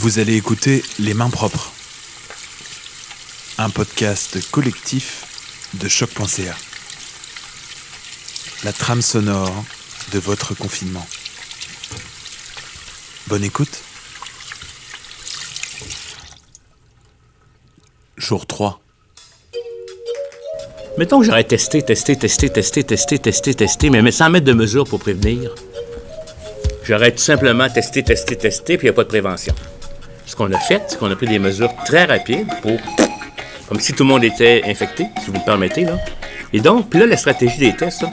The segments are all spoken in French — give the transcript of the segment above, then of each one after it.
Vous allez écouter Les Mains Propres, un podcast collectif de choc.ca. La trame sonore de votre confinement. Bonne écoute. Jour 3. Mettons que j'aurais testé, testé, testé, testé, testé, testé, testé, mais sans mettre de mesures pour prévenir. J'aurais tout simplement testé, testé, testé, puis il n'y a pas de prévention. Ce qu'on a fait, c'est qu'on a pris des mesures très rapides pour. comme si tout le monde était infecté, si vous me permettez, là. Et donc, puis là, la stratégie des tests, là,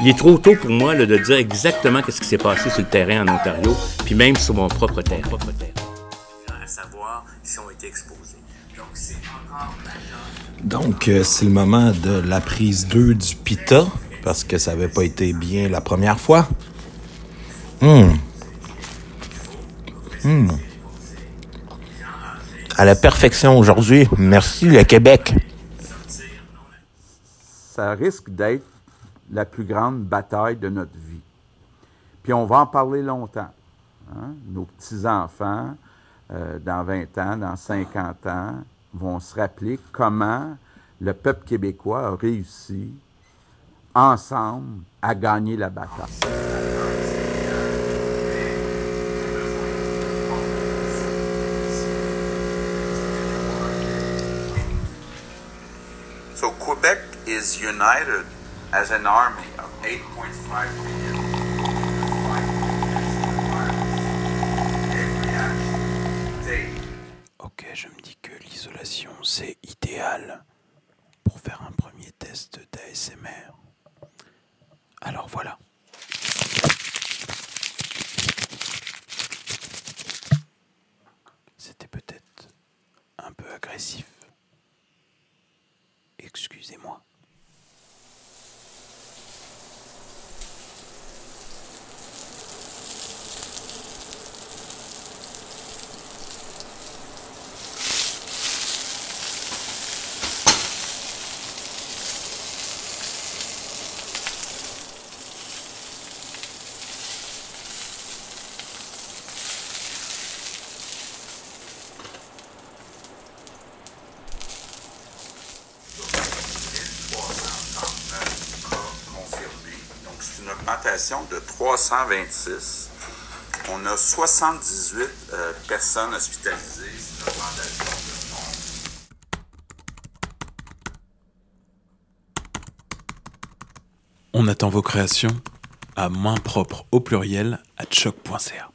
il est trop tôt pour moi là, de dire exactement ce qui s'est passé sur le terrain en Ontario, puis même sur mon propre terrain. Propre terrain. À savoir si on été exposés. Donc, c'est encore Donc, euh, c'est le moment de la prise 2 du pita, parce que ça n'avait pas été bien la première fois. Hum. Hum. À la perfection aujourd'hui. Merci le Québec. Ça risque d'être la plus grande bataille de notre vie. Puis on va en parler longtemps. hein? Nos petits-enfants, euh, dans 20 ans, dans 50 ans, vont se rappeler comment le peuple québécois a réussi, ensemble, à gagner la bataille. So Quebec is united as an army of 8.5 million Ok, je me dis que l'isolation c'est idéal pour faire un premier test d'ASMR. Alors voilà. C'était peut-être un peu agressif. Excusez-moi. confirmés. Donc, c'est une de 326. On a 78 euh, personnes hospitalisées. De. On attend vos créations à main propre au pluriel à choc.ca.